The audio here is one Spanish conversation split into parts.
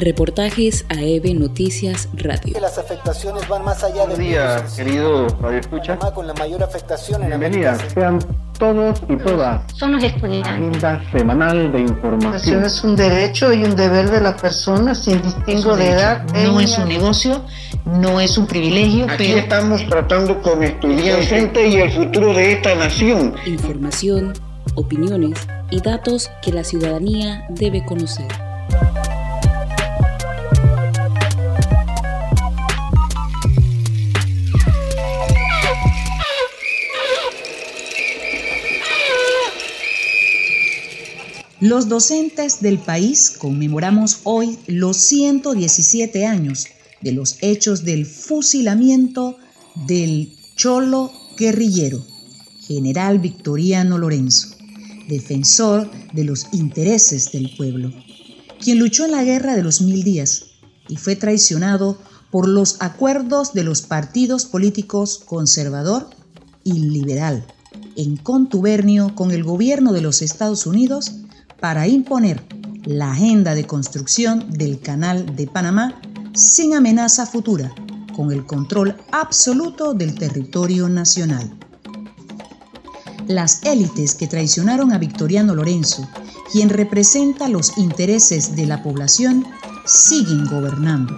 Reportajes a EVE Noticias Radio. Las afectaciones van más allá de... Buenos días, querido Radio Escucha. Con la mayor afectación en Bienvenidas, sean todos y todas. Son los estudiantes. Agenda semanal de información. Es un derecho y un deber de la persona sin distingo de edad. No es un negocio, no es un privilegio. Aquí pero... estamos tratando con estudiantes y el futuro de esta nación. Información, opiniones y datos que la ciudadanía debe conocer. Los docentes del país conmemoramos hoy los 117 años de los hechos del fusilamiento del cholo guerrillero, general Victoriano Lorenzo, defensor de los intereses del pueblo, quien luchó en la guerra de los mil días y fue traicionado por los acuerdos de los partidos políticos conservador y liberal, en contubernio con el gobierno de los Estados Unidos para imponer la agenda de construcción del Canal de Panamá sin amenaza futura, con el control absoluto del territorio nacional. Las élites que traicionaron a Victoriano Lorenzo, quien representa los intereses de la población, siguen gobernando.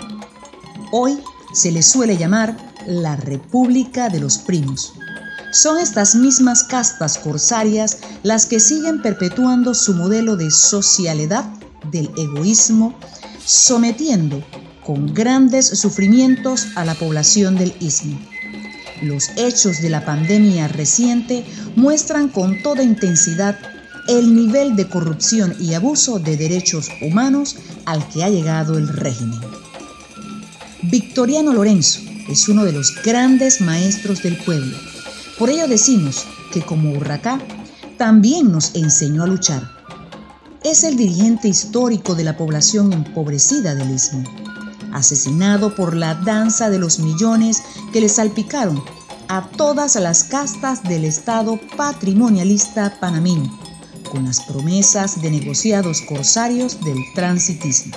Hoy se le suele llamar la República de los Primos son estas mismas castas corsarias las que siguen perpetuando su modelo de socialidad del egoísmo, sometiendo con grandes sufrimientos a la población del istmo. Los hechos de la pandemia reciente muestran con toda intensidad el nivel de corrupción y abuso de derechos humanos al que ha llegado el régimen. Victoriano Lorenzo es uno de los grandes maestros del pueblo por ello decimos que como Urracá también nos enseñó a luchar. Es el dirigente histórico de la población empobrecida del Istmo, asesinado por la danza de los millones que le salpicaron a todas las castas del Estado patrimonialista panameño, con las promesas de negociados corsarios del transitismo.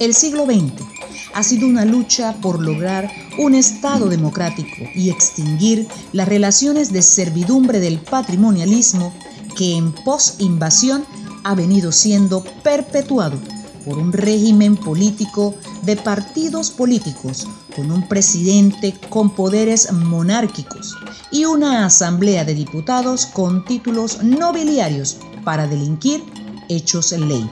El siglo XX ha sido una lucha por lograr un Estado democrático y extinguir las relaciones de servidumbre del patrimonialismo que en pos-invasión ha venido siendo perpetuado por un régimen político de partidos políticos con un presidente con poderes monárquicos y una asamblea de diputados con títulos nobiliarios para delinquir hechos ley.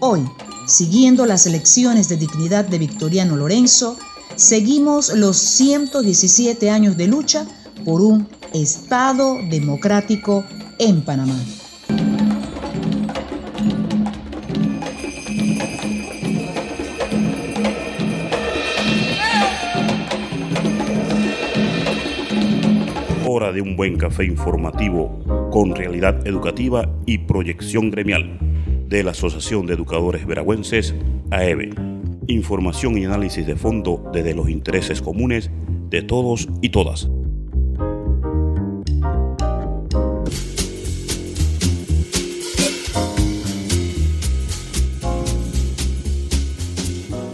Hoy, Siguiendo las elecciones de dignidad de Victoriano Lorenzo, seguimos los 117 años de lucha por un Estado democrático en Panamá. Hora de un buen café informativo con realidad educativa y proyección gremial de la Asociación de Educadores Veragüenses, AEVE. Información y análisis de fondo desde los intereses comunes de todos y todas.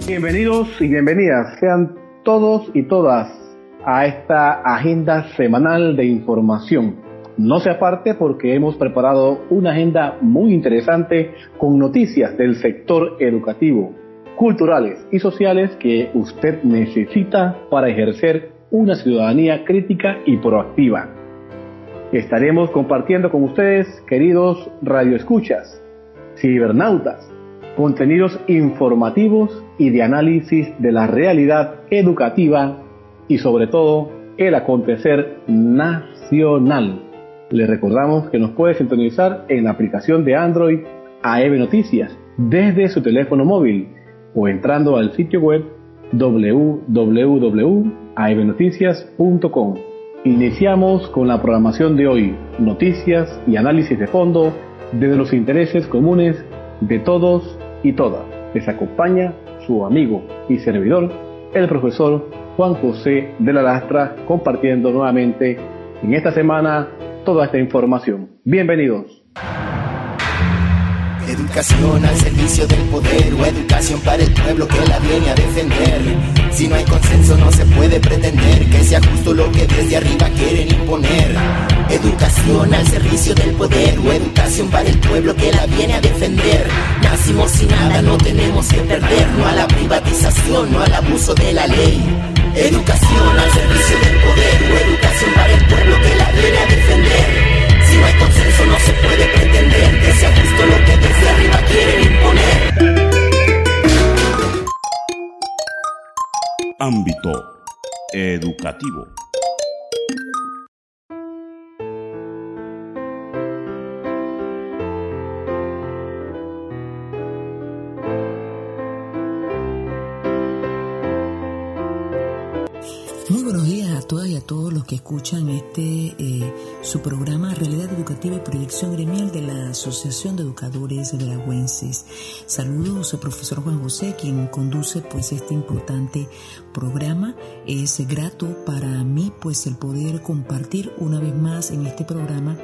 Bienvenidos y bienvenidas sean todos y todas a esta agenda semanal de información no se aparte porque hemos preparado una agenda muy interesante con noticias del sector educativo, culturales y sociales que usted necesita para ejercer una ciudadanía crítica y proactiva. Estaremos compartiendo con ustedes, queridos radioescuchas, cibernautas, contenidos informativos y de análisis de la realidad educativa y sobre todo el acontecer nacional. Le recordamos que nos puede sintonizar en la aplicación de Android AEB Noticias desde su teléfono móvil o entrando al sitio web www.aebnoticias.com. Iniciamos con la programación de hoy, noticias y análisis de fondo desde los intereses comunes de todos y todas. Les acompaña su amigo y servidor, el profesor Juan José de la Lastra, compartiendo nuevamente en esta semana toda esta información. Bienvenidos. Educación al servicio del poder o educación para el pueblo que la viene a defender. Si no hay consenso no se puede pretender que sea justo lo que desde arriba quieren imponer. Educación al servicio del poder o educación para el pueblo que la viene a defender. Nacimos sin nada, no tenemos que perder, no a la privatización, no al abuso de la ley. Educación al servicio del poder o educación para el pueblo que la viene a defender. Si no hay consenso no se puede pretender que sea justo lo que desde arriba quieren imponer. Ámbito educativo. Asociación de Educadores Veragüenses. Saludos al profesor Juan José, quien conduce pues este importante programa. Es grato para mí pues el poder compartir una vez más en este programa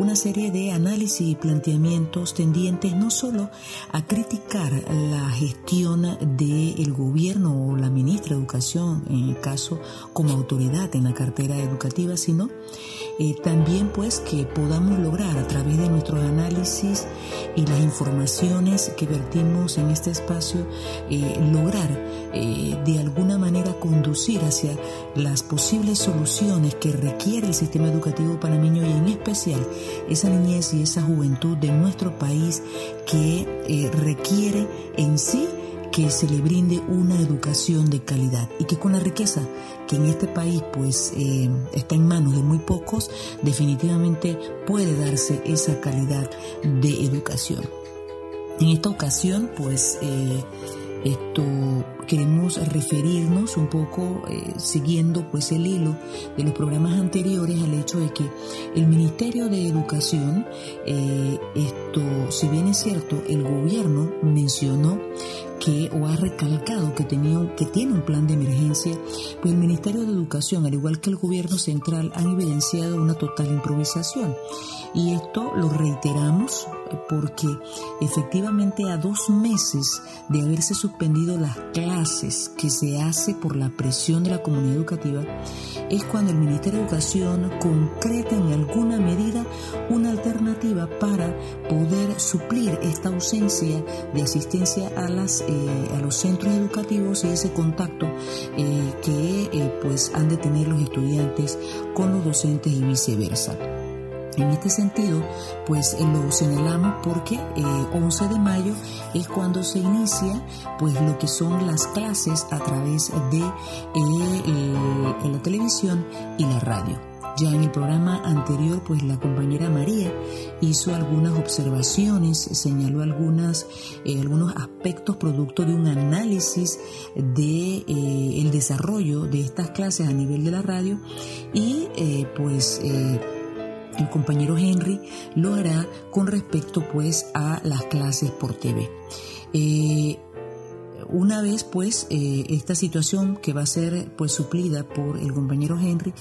una serie de análisis y planteamientos tendientes no solo a criticar la gestión del gobierno o la ministra de Educación, en el caso como autoridad en la cartera educativa, sino eh, también pues que podamos lograr a través de nuestros análisis y las informaciones que en este espacio, eh, lograr eh, de alguna manera conducir hacia las posibles soluciones que requiere el sistema educativo panameño y en especial esa niñez y esa juventud de nuestro país que requiere en sí que se le brinde una educación de calidad y que con la riqueza que en este país pues eh, está en manos de muy pocos, definitivamente puede darse esa calidad de educación. En esta ocasión pues eh, esto queremos referirnos un poco eh, siguiendo pues el hilo de los programas anteriores al hecho de que el Ministerio de Educación esto si bien es cierto el gobierno mencionó que o ha recalcado que, tenía, que tiene un plan de emergencia, pues el Ministerio de Educación, al igual que el Gobierno Central, han evidenciado una total improvisación. Y esto lo reiteramos porque efectivamente a dos meses de haberse suspendido las clases que se hace por la presión de la comunidad educativa, es cuando el Ministerio de Educación concreta en alguna medida una alternativa para poder suplir esta ausencia de asistencia a, las, eh, a los centros educativos y ese contacto eh, que eh, pues han de tener los estudiantes con los docentes y viceversa. En este sentido, pues eh, lo señalamos porque eh, 11 de mayo es cuando se inicia pues lo que son las clases a través de eh, la televisión y la radio. Ya en el programa anterior, pues la compañera María hizo algunas observaciones, señaló algunas, eh, algunos aspectos producto de un análisis de desarrollo de estas clases a nivel de la radio y pues el compañero Henry lo hará con respecto pues a las clases por TV. Eh, una vez pues eh, esta situación que va a ser pues suplida por el compañero Henry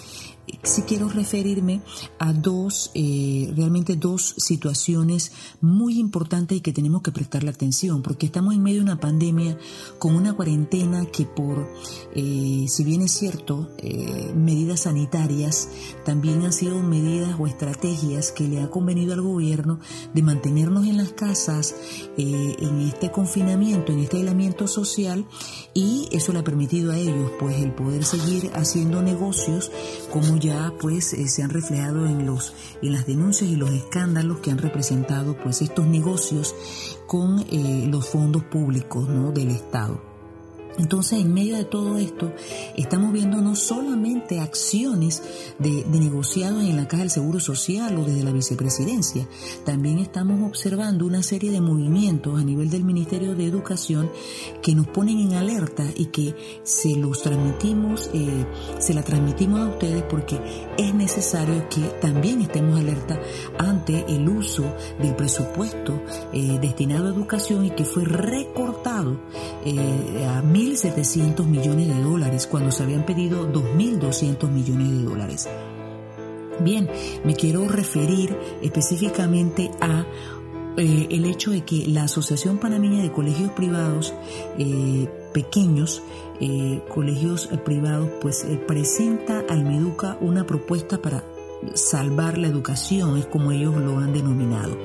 sí quiero referirme a dos, eh, realmente dos situaciones muy importantes y que tenemos que prestarle atención, porque estamos en medio de una pandemia con una cuarentena que por, eh, si bien es cierto, eh, medidas sanitarias, también han sido medidas o estrategias que le ha convenido al gobierno de mantenernos en las casas, en este confinamiento, en este aislamiento social, y eso le ha permitido a ellos pues el poder seguir haciendo negocios como ya pues eh, se han reflejado en los en las denuncias y los escándalos que han representado pues estos negocios con eh, los fondos públicos ¿no? del Estado. Entonces, en medio de todo esto, estamos viendo no solamente acciones de, negociados en la Caja del Seguro Social o desde la vicepresidencia, también estamos observando una serie de movimientos a nivel del Ministerio de Educación que nos ponen en alerta y que se los transmitimos, eh, se la transmitimos a ustedes porque es necesario que también estemos alerta ante el uso del presupuesto eh, destinado a educación y que fue recortado eh, a mil 1.700 millones de dólares cuando se habían pedido 2.200 millones de dólares. Bien, me quiero referir específicamente a eh, el hecho de que la Asociación Panameña de Colegios Privados eh, Pequeños, eh, colegios privados, pues presenta al Meduca una propuesta para salvar la educación, es como ellos lo han denominado.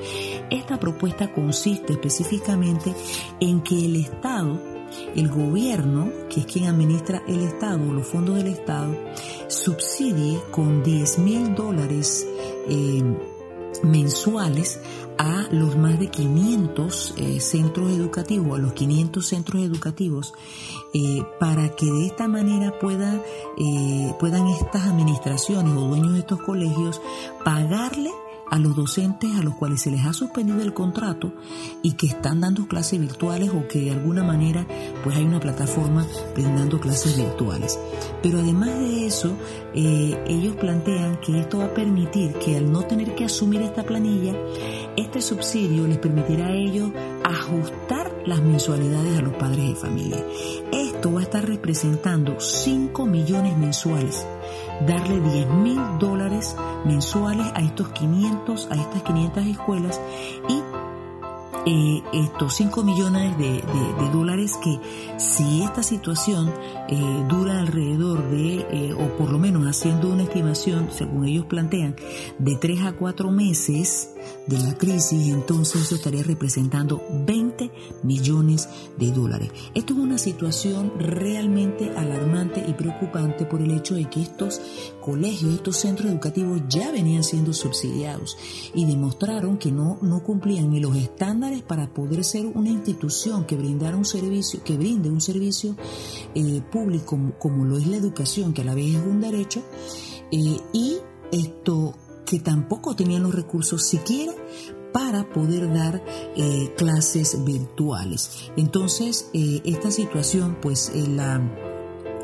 Esta propuesta consiste específicamente en que el Estado, el gobierno, que es quien administra el Estado, los fondos del Estado, subsidie con 10 mil dólares mensuales a los más de 500 eh, centros educativos, a los 500 centros educativos, eh, para que de esta manera pueda, eh, puedan estas administraciones o dueños de estos colegios pagarle a los docentes a los cuales se les ha suspendido el contrato y que están dando clases virtuales o que de alguna manera pues hay una plataforma brindando clases virtuales. Pero además de eso, eh, ellos plantean que esto va a permitir que al no tener que asumir esta planilla, este subsidio les permitirá a ellos ajustar las mensualidades a los padres de familia. Esto va a estar representando 5 millones mensuales darle 10 mil dólares mensuales a estos 500, a estas 500 escuelas y eh, estos 5 millones de, dólares que si esta situación eh, dura alrededor de, eh, o por lo menos haciendo una estimación, según ellos plantean, de 3 a 4 meses, de la crisis, entonces eso estaría representando 20 millones de dólares. Esto es una situación realmente alarmante y preocupante por el hecho de que estos colegios, estos centros educativos ya venían siendo subsidiados y demostraron que no, no cumplían ni los estándares para poder ser una institución que brindara un servicio, que brinde un servicio eh, público como, lo es la educación, que a la vez es un derecho, eh, y esto que tampoco tenían los recursos siquiera para poder dar eh, clases virtuales. Entonces, esta situación, pues, la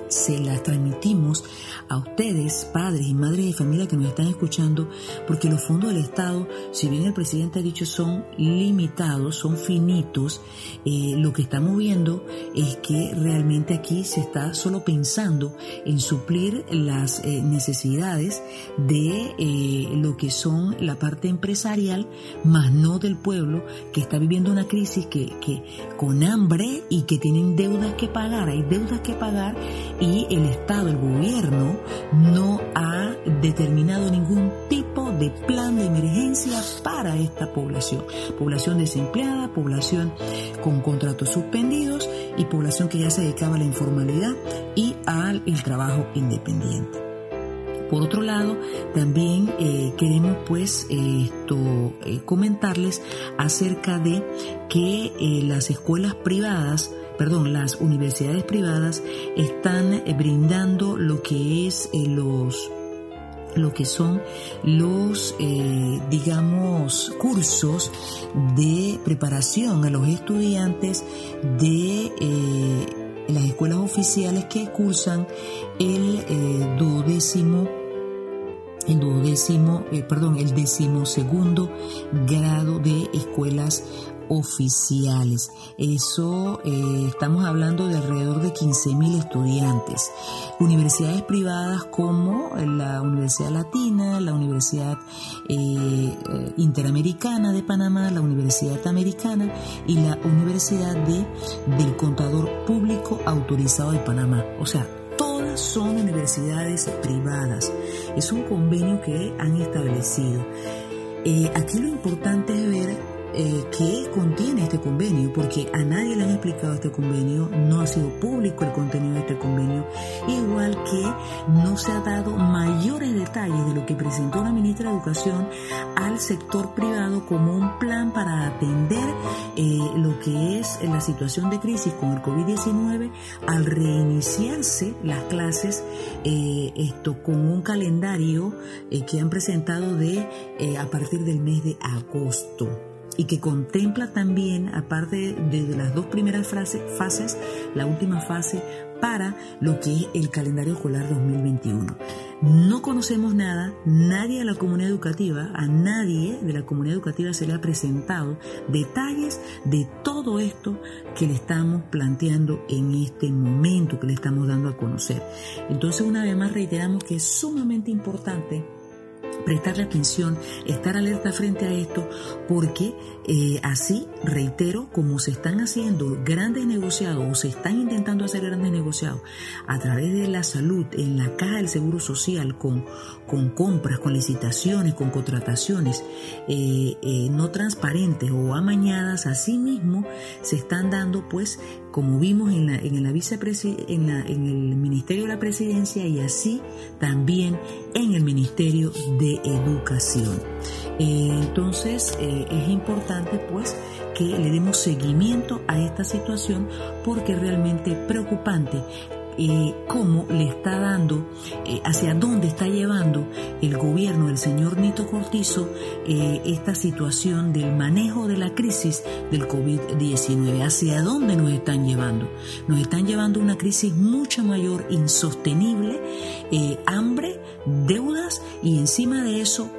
se la transmitimos a ustedes, padres y madres de familia que nos están escuchando, porque los fondos del Estado, si bien el presidente ha dicho son limitados, son finitos, eh, lo que estamos viendo es que realmente aquí se está solo pensando en suplir las eh, necesidades de eh, lo que son la parte empresarial, más no del pueblo que está viviendo una crisis que, que con hambre y que tienen deudas que pagar, hay deudas que pagar y el Estado, el gobierno, no ha determinado ningún tipo de plan de emergencia para esta población. Población desempleada, población con contratos suspendidos y población que ya se dedicaba a la informalidad y al trabajo independiente. Por otro lado, también eh, queremos pues esto eh, comentarles acerca de que eh, las escuelas privadas perdón, las universidades privadas están eh, brindando lo que es eh, los lo que son los, eh, digamos, cursos de preparación a los estudiantes de las escuelas oficiales que cursan el duodécimo el duodécimo, perdón, el grado de escuelas oficiales. Eso eh, estamos hablando de alrededor de 15.000 estudiantes. Universidades privadas como la Universidad Latina, la Universidad eh, eh, Interamericana de Panamá, la Universidad Americana y la Universidad de, del Contador Público Autorizado de Panamá. O sea, todas son universidades privadas. Es un convenio que han establecido. aquí lo importante es ver eh, qué contiene este convenio, porque a nadie le han explicado este convenio, no ha sido público el contenido de este convenio, igual que no se ha dado mayores detalles de lo que presentó la ministra de Educación al sector privado como un plan para atender eh, lo que es la situación de crisis con el COVID-19 al reiniciarse las clases, eh, esto con un calendario que han presentado de a partir del mes de agosto y que contempla también, aparte de, las dos primeras fases, la última fase para lo que es el calendario escolar 2021. No conocemos nada, nadie de la comunidad educativa, a nadie de la comunidad educativa se le ha presentado detalles de todo esto que le estamos planteando en este momento, que le estamos dando a conocer. Entonces, una vez más reiteramos que es sumamente importante prestarle atención, estar alerta frente a esto, porque eh, así, reitero, como se están haciendo grandes negociados o se están intentando hacer grandes negociados a través de la salud en la caja del Seguro Social con, con compras, con licitaciones, con contrataciones eh, eh, no transparentes o amañadas, así mismo se están dando pues como vimos en, la, en, la en, en el Ministerio de la Presidencia y así también en el Ministerio de Educación. Eh, entonces eh, es importante pues que le demos seguimiento a esta situación porque es realmente preocupante eh, cómo le está dando, hacia dónde está llevando el gobierno del señor Nito Cortizo esta situación del manejo de la crisis del COVID-19, hacia dónde nos están llevando. Nos están llevando una crisis mucho mayor, insostenible, hambre, deudas y encima de eso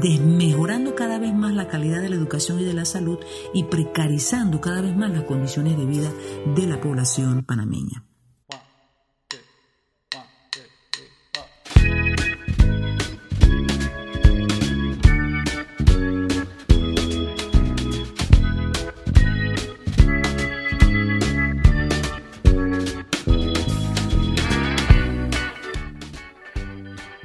desmejorando cada vez más la calidad de la educación y de la salud y precarizando cada vez más las condiciones de vida de la población panameña.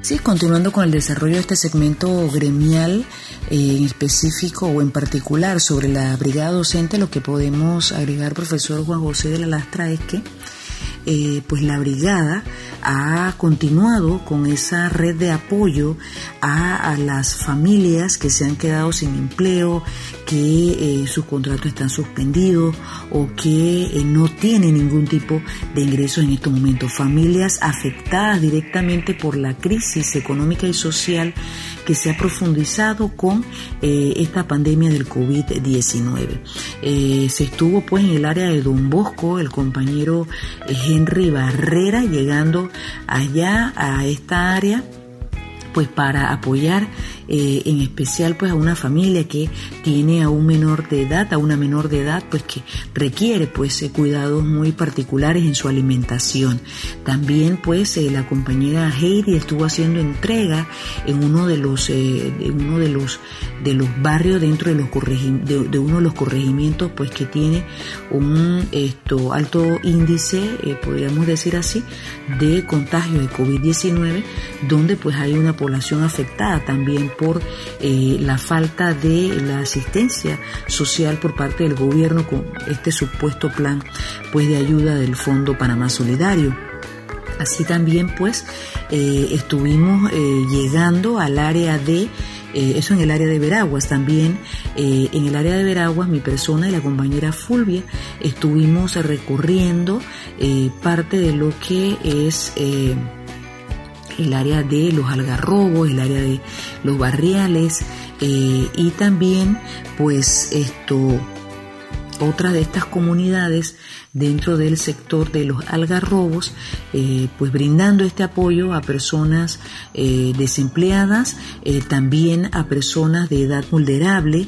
Sí, continuando con el desarrollo de este segmento gremial eh, en específico o en particular sobre la brigada docente, lo que podemos agregar, profesor Juan José de la Lastra, es que eh, pues la brigada ha continuado con esa red de apoyo a, las familias que se han quedado sin empleo, que eh, sus contratos están suspendidos o que eh, no tienen ningún tipo de ingresos en estos momentos. Familias afectadas directamente por la crisis económica y social que se ha profundizado con esta pandemia del COVID-19. se estuvo pues en el área de Don Bosco, el compañero Henry Barrera, llegando allá a esta área pues para apoyar eh, en especial pues a una familia que tiene a un menor de edad, a una menor de edad pues que requiere pues eh, cuidados muy particulares en su alimentación. También pues eh, la compañera Heidi estuvo haciendo entrega en uno de los uno de los de los barrios dentro de los de, uno de los corregimientos pues que tiene un esto alto índice podríamos decir así de contagio de COVID-19 donde pues hay una población afectada también por eh, la falta de la asistencia social por parte del gobierno con este supuesto plan pues de ayuda del Fondo Panamá Solidario. Así también pues eh, estuvimos eh, llegando al área de eso en el área de Veraguas. También en el área de Veraguas, mi persona y la compañera Fulvia estuvimos recorriendo parte de lo que es el área de los algarrobos, el área de los barriales eh, y también pues esto otra de estas comunidades dentro del sector de los algarrobos, eh, pues brindando este apoyo a personas eh, desempleadas, eh, también a personas de edad vulnerable,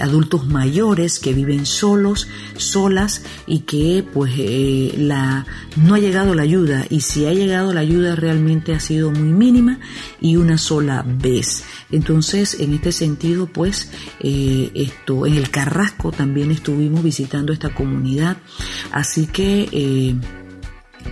adultos mayores que viven solos, solas y que pues la, no ha llegado la ayuda y si ha llegado la ayuda realmente ha sido muy mínima y una sola vez. Entonces, en este sentido, pues, esto, en el Carrasco también estuvimos visitando esta comunidad. Así que, eh,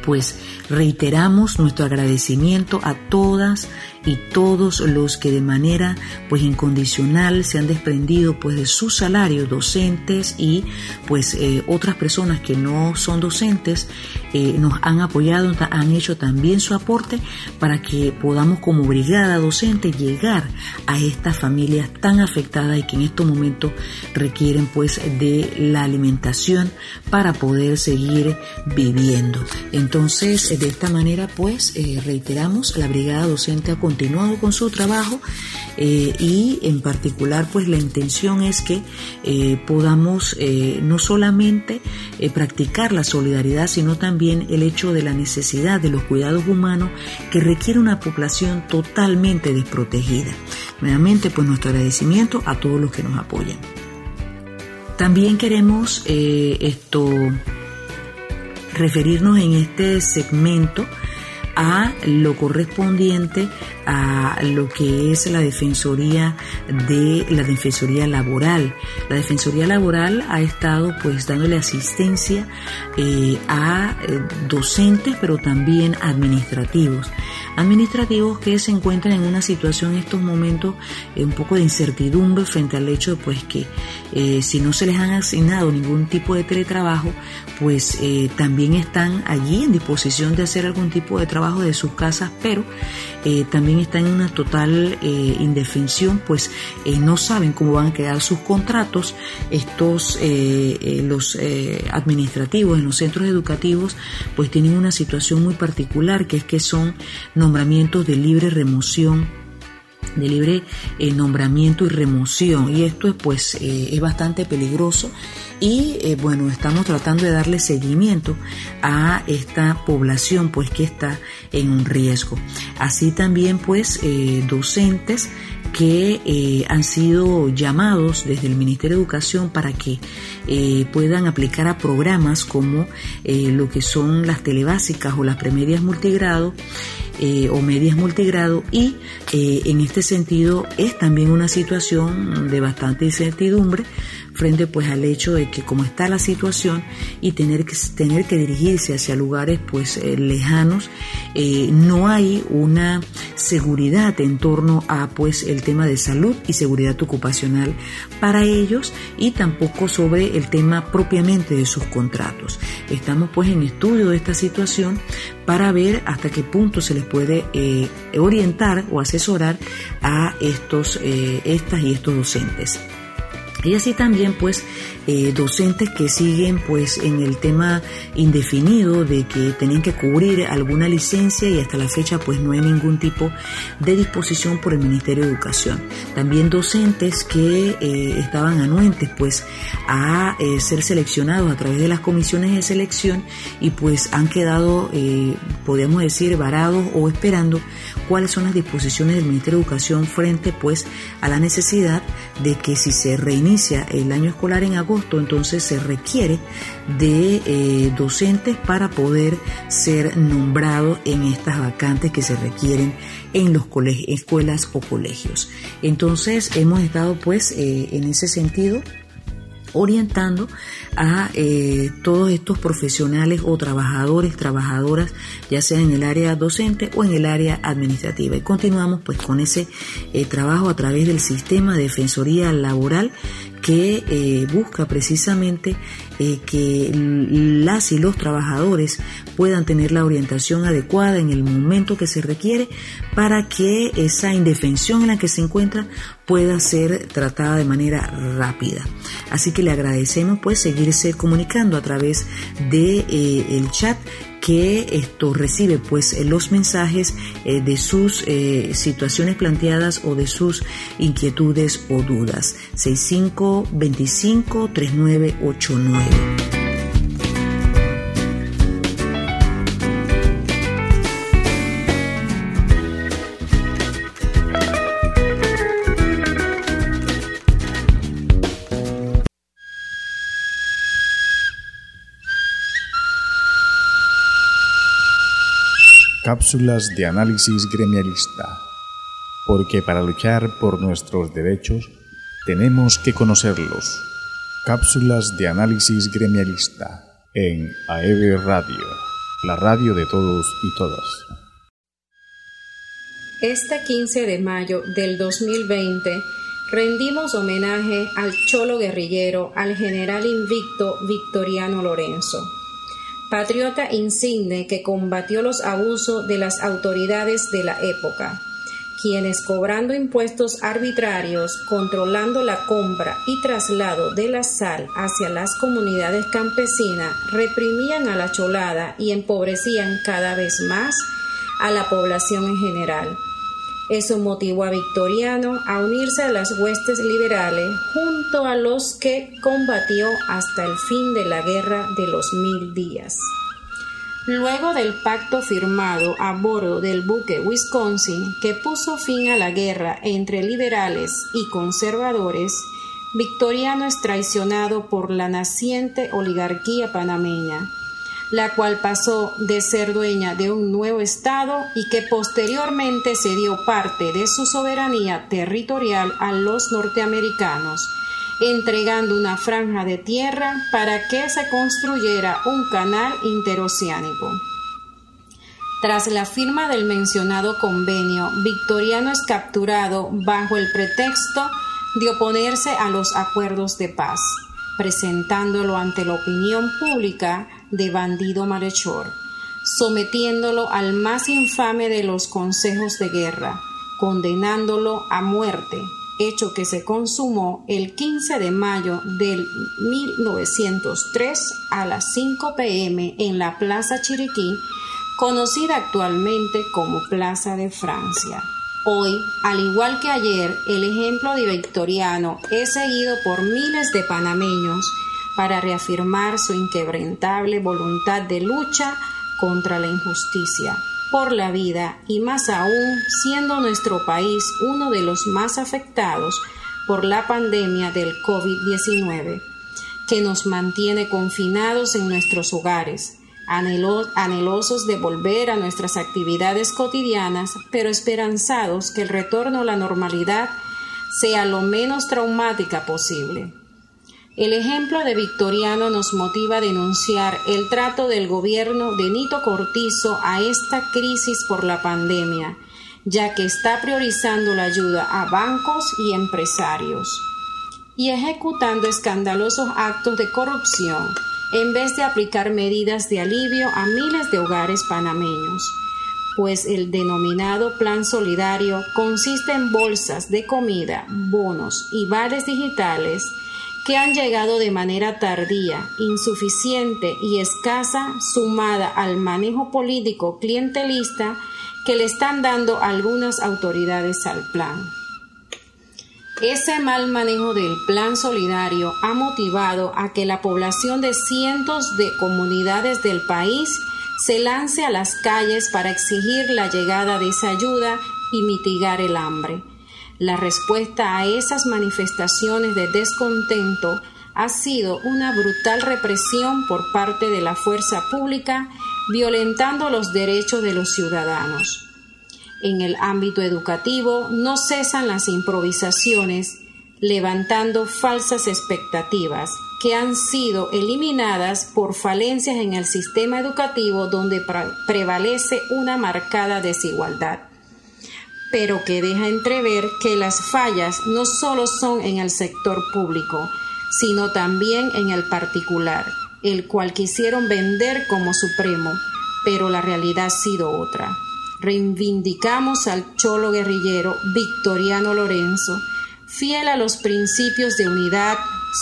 pues reiteramos nuestro agradecimiento a todas y todos los que de manera pues incondicional se han desprendido pues de sus salarios docentes y pues eh, otras personas que no son docentes eh, nos han apoyado, han hecho también su aporte para que podamos como brigada docente llegar a estas familias tan afectadas y que en estos momentos requieren pues de la alimentación para poder seguir viviendo. Entonces de esta manera pues eh, reiteramos la brigada docente ha continuado con su trabajo eh, y en particular pues la intención es que podamos no solamente practicar la solidaridad sino también el hecho de la necesidad de los cuidados humanos que requiere una población totalmente desprotegida. Nuevamente pues nuestro agradecimiento a todos los que nos apoyan. También queremos esto referirnos en este segmento a lo correspondiente a lo que es la defensoría de la defensoría laboral. La defensoría laboral ha estado pues dándole asistencia eh, a eh, docentes, pero también administrativos administrativos que se encuentran en una situación en estos momentos eh, un poco de incertidumbre frente al hecho de pues que si no se les han asignado ningún tipo de teletrabajo, pues también están allí en disposición de hacer algún tipo de trabajo de sus casas, pero también están en una total indefensión, pues no saben cómo van a quedar sus contratos. Estos, los administrativos en los centros educativos, pues tienen una situación muy particular, que es que son nombramientos de libre remoción de libre eh, nombramiento y remoción y esto pues eh, es bastante peligroso y eh, bueno estamos tratando de darle seguimiento a esta población pues que está en un riesgo. Así también pues docentes que han sido llamados desde el Ministerio de Educación para que puedan aplicar a programas como lo que son las telebásicas o las premedias multigrado eh, o medias multigrado y eh, en este sentido es también una situación de bastante incertidumbre frente pues al hecho de que como está la situación y tener que tener que dirigirse hacia lugares pues eh, lejanos no hay una seguridad en torno a pues el tema de salud y seguridad ocupacional para ellos y tampoco sobre el tema propiamente de sus contratos. Estamos pues en estudio de esta situación para ver hasta qué punto se les puede eh, orientar o asesorar a estos estas y estos docentes. Y así también pues eh, docentes que siguen pues en el tema indefinido de que tienen que cubrir alguna licencia y hasta la fecha pues no hay ningún tipo de disposición por el Ministerio de Educación. También docentes que eh, estaban anuentes pues a eh, ser seleccionados a través de las comisiones de selección y pues han quedado, podríamos decir, varados o esperando cuáles son las disposiciones del Ministerio de Educación frente pues a la necesidad de que si se reinicia el año escolar en agosto, entonces se requiere de eh, docentes para poder ser nombrados en estas vacantes que se requieren en los escuelas o colegios. Entonces hemos estado pues eh, en ese sentido orientando a eh, todos estos profesionales o trabajadores, trabajadoras, ya sea en el área docente o en el área administrativa. Y continuamos pues con ese trabajo a través del sistema de defensoría laboral que eh, busca precisamente eh, que las y los trabajadores puedan tener la orientación adecuada en el momento que se requiere para que esa indefensión en la que se encuentra pueda ser tratada de manera rápida. Así que le agradecemos pues seguirse comunicando a través de eh, el chat que esto recibe pues eh, los mensajes eh, de sus eh, situaciones planteadas o de sus inquietudes o dudas. 6525 3989. Cápsulas de análisis gremialista. Porque para luchar por nuestros derechos tenemos que conocerlos. Cápsulas de análisis gremialista en AEB Radio, la radio de todos y todas. Este 15 de mayo del 2020 rendimos homenaje al cholo guerrillero, al general invicto Victoriano Lorenzo patriota insigne que combatió los abusos de las autoridades de la época, quienes cobrando impuestos arbitrarios, controlando la compra y traslado de la sal hacia las comunidades campesinas, reprimían a la cholada y empobrecían cada vez más a la población en general eso motivó a Victoriano a unirse a las huestes liberales junto a los que combatió hasta el fin de la guerra de los mil días. Luego del pacto firmado a bordo del buque Wisconsin que puso fin a la guerra entre liberales y conservadores, Victoriano es traicionado por la naciente oligarquía panameña la cual pasó de ser dueña de un nuevo Estado y que posteriormente se dio parte de su soberanía territorial a los norteamericanos, entregando una franja de tierra para que se construyera un canal interoceánico. Tras la firma del mencionado convenio, Victoriano es capturado bajo el pretexto de oponerse a los acuerdos de paz, presentándolo ante la opinión pública de bandido malhechor, sometiéndolo al más infame de los consejos de guerra, condenándolo a muerte, hecho que se consumó el 15 de mayo del 1903 a las 5 pm en la Plaza Chiriquí, conocida actualmente como Plaza de Francia. Hoy, al igual que ayer, el ejemplo de Victoriano es seguido por miles de panameños para reafirmar su inquebrantable voluntad de lucha contra la injusticia, por la vida y más aún siendo nuestro país uno de los más afectados por la pandemia del COVID-19, que nos mantiene confinados en nuestros hogares, anhelosos de volver a nuestras actividades cotidianas, pero esperanzados que el retorno a la normalidad sea lo menos traumática posible. El ejemplo de Victoriano nos motiva a denunciar el trato del gobierno de Nito Cortizo a esta crisis por la pandemia, ya que está priorizando la ayuda a bancos y empresarios y ejecutando escandalosos actos de corrupción en vez de aplicar medidas de alivio a miles de hogares panameños, pues el denominado Plan Solidario consiste en bolsas de comida, bonos y vales digitales que han llegado de manera tardía, insuficiente y escasa, sumada al manejo político clientelista que le están dando algunas autoridades al plan. Ese mal manejo del plan solidario ha motivado a que la población de cientos de comunidades del país se lance a las calles para exigir la llegada de esa ayuda y mitigar el hambre. La respuesta a esas manifestaciones de descontento ha sido una brutal represión por parte de la fuerza pública, violentando los derechos de los ciudadanos. En el ámbito educativo no cesan las improvisaciones, levantando falsas expectativas que han sido eliminadas por falencias en el sistema educativo donde prevalece una marcada desigualdad, pero que deja entrever que las fallas no solo son en el sector público, sino también en el particular, el cual quisieron vender como supremo, pero la realidad ha sido otra reivindicamos al cholo guerrillero Victoriano Lorenzo, fiel a los principios de unidad,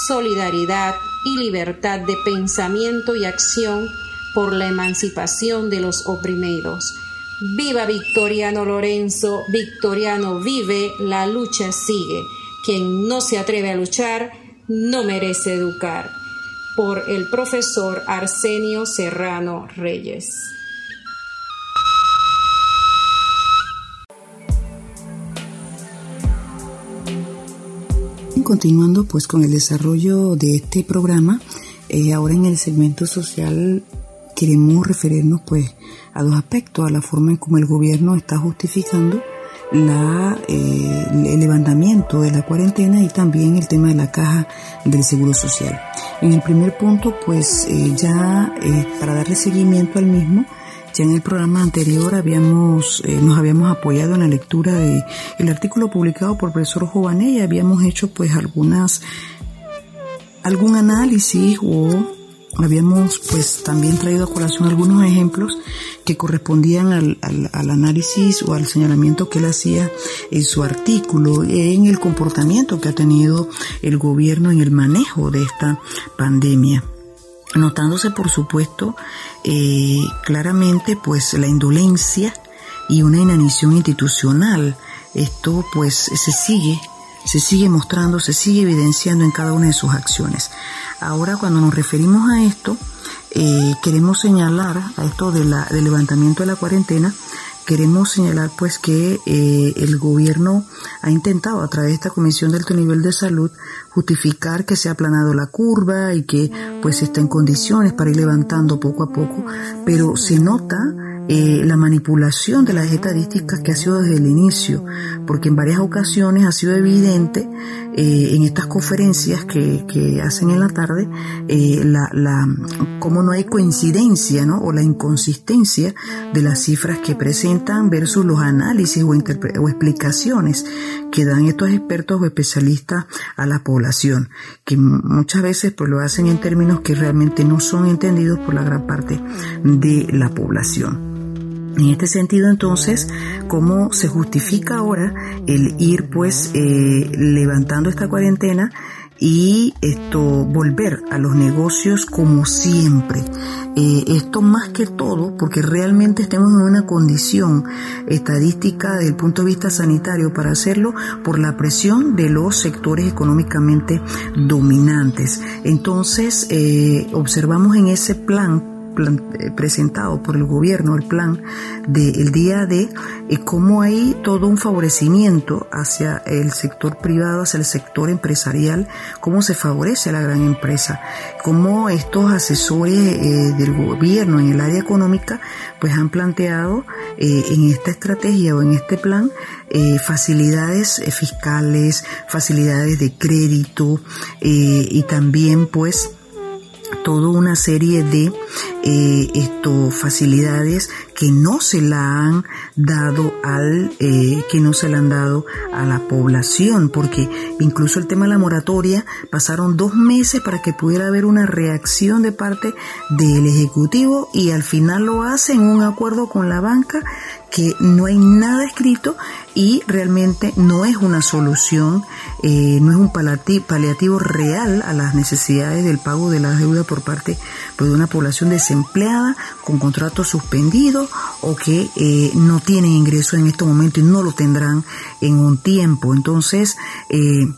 solidaridad y libertad de pensamiento y acción por la emancipación de los oprimidos. Viva Victoriano Lorenzo, Victoriano vive, la lucha sigue. Quien no se atreve a luchar no merece educar. Por el profesor Arsenio Serrano Reyes. continuando pues con el desarrollo de este programa, eh, ahora en el segmento social queremos referirnos pues dos aspectos, a la forma en cómo el gobierno está justificando eh, el levantamiento de la cuarentena y también el tema de la caja del seguro social. En el primer punto pues eh, ya para darle seguimiento al mismo, ya en el programa anterior habíamos, eh, nos habíamos apoyado en la lectura de el artículo publicado por el profesor Jované y habíamos hecho pues algunas, algún análisis o habíamos pues también traído a colación algunos ejemplos que correspondían al, al, análisis o al señalamiento que él hacía en su artículo en el comportamiento que ha tenido el gobierno en el manejo de esta pandemia notándose por supuesto eh, claramente pues la indolencia y una inanición institucional. Esto pues se sigue, se sigue mostrando, se sigue evidenciando en cada una de sus acciones. Ahora cuando nos referimos a esto, eh, queremos señalar a esto de la, del levantamiento de la cuarentena queremos señalar pues que eh, el gobierno ha intentado a través de esta Comisión de Alto Nivel de Salud justificar que se ha aplanado la curva y que pues está en condiciones para ir levantando poco a poco, pero se nota eh, la manipulación de las estadísticas que ha sido desde el inicio, porque en varias ocasiones ha sido evidente eh, en estas conferencias que, que, hacen en la tarde, eh, la, la, cómo no hay coincidencia ¿no? o la inconsistencia de las cifras que presentan versus los análisis o, o explicaciones que dan estos expertos o especialistas a la población, que muchas veces pues lo hacen en términos que realmente no son entendidos por la gran parte de la población. En este sentido, entonces, ¿cómo se justifica ahora el ir pues eh, levantando esta cuarentena y esto volver a los negocios como siempre? Eh, esto más que todo porque realmente estamos en una condición estadística desde el punto de vista sanitario para hacerlo por la presión de los sectores económicamente dominantes. Entonces, eh, observamos en ese plan presentado por el gobierno, el plan del día de eh, cómo hay todo un favorecimiento hacia el sector privado, hacia el sector empresarial, cómo se favorece a la gran empresa, cómo estos asesores eh, del gobierno en el área económica pues han planteado en esta estrategia o en este plan facilidades fiscales, facilidades de crédito y también pues toda una serie de eh, esto, facilidades que no se la han dado al eh, que no se la han dado a la población porque incluso el tema de la moratoria pasaron dos meses para que pudiera haber una reacción de parte del ejecutivo y al final lo hace en un acuerdo con la banca que no hay nada escrito y realmente no es una solución, eh, no es un paliativo, real a las necesidades del pago de la deuda por parte pues, de una población desempleada con contratos suspendidos o que eh, no tienen ingresos en este momento y no lo tendrán en un tiempo. Entonces, eh,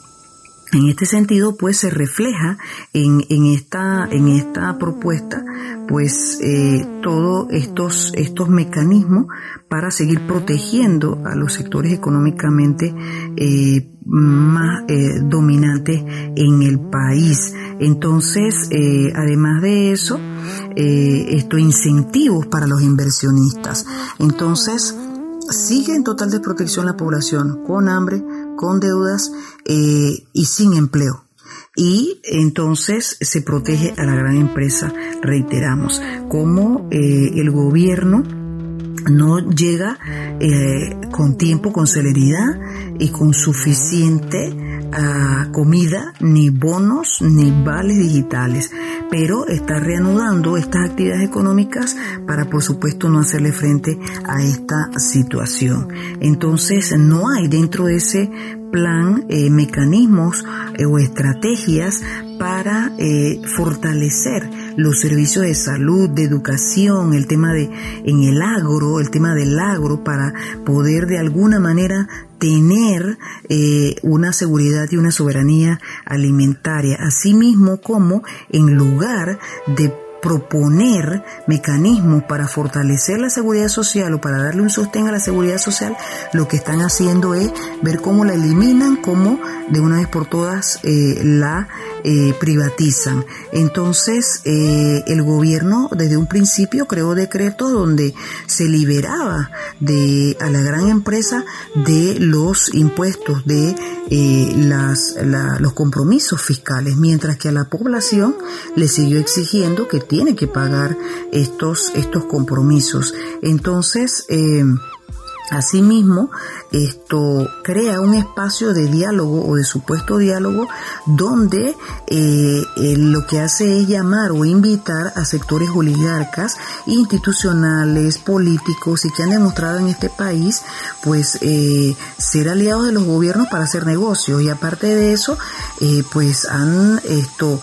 en este sentido, pues se refleja en, en, esta, en esta propuesta, pues eh, todos estos, estos mecanismos para seguir protegiendo a los sectores económicamente más dominantes en el país. Entonces, además de eso, eh, incentivos para los inversionistas. Entonces, sigue en total desprotección la población, con hambre, con deudas eh, y sin empleo. Y entonces se protege a la gran empresa, reiteramos, como eh, el gobierno no llega eh, con tiempo, con celeridad y con suficiente uh, comida, ni bonos, ni vales digitales, pero está reanudando estas actividades económicas para, por supuesto, no hacerle frente a esta situación. Entonces, no hay dentro de ese plan eh, mecanismos eh, o estrategias para eh, fortalecer los servicios de salud, de educación, el tema de en el agro, el tema del agro para poder de alguna manera tener eh, una seguridad y una soberanía alimentaria, así mismo como en lugar de proponer mecanismos para fortalecer la seguridad social o para darle un sostén a la seguridad social, lo que están haciendo es ver cómo la eliminan, cómo de una vez por todas eh, la eh, privatizan. Entonces, eh, el gobierno desde un principio creó decretos donde se liberaba de, a la gran empresa de los impuestos, de las, los compromisos fiscales, mientras que a la población le siguió exigiendo que tiene que pagar estos, estos compromisos. Entonces, eh, Asimismo, esto crea un espacio de diálogo o de supuesto diálogo donde eh, eh, lo que hace es llamar o invitar a sectores oligarcas, institucionales, políticos y que han demostrado en este país pues eh, ser aliados de los gobiernos para hacer negocios y aparte de eso pues han esto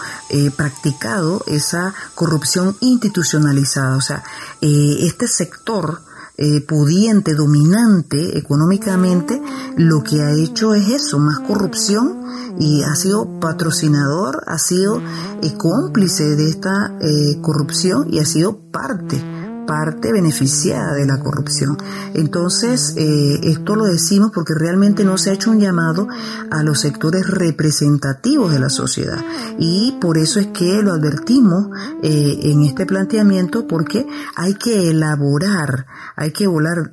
practicado esa corrupción institucionalizada. O sea, este sector eh, pudiente, dominante económicamente, lo que ha hecho es eso, más corrupción y ha sido patrocinador, ha sido eh, cómplice de esta eh, corrupción y ha sido parte parte beneficiada de la corrupción. Entonces, eh, esto lo decimos porque realmente no se ha hecho un llamado a los sectores representativos de la sociedad. Y por eso es que lo advertimos eh, en este planteamiento porque hay que elaborar, hay que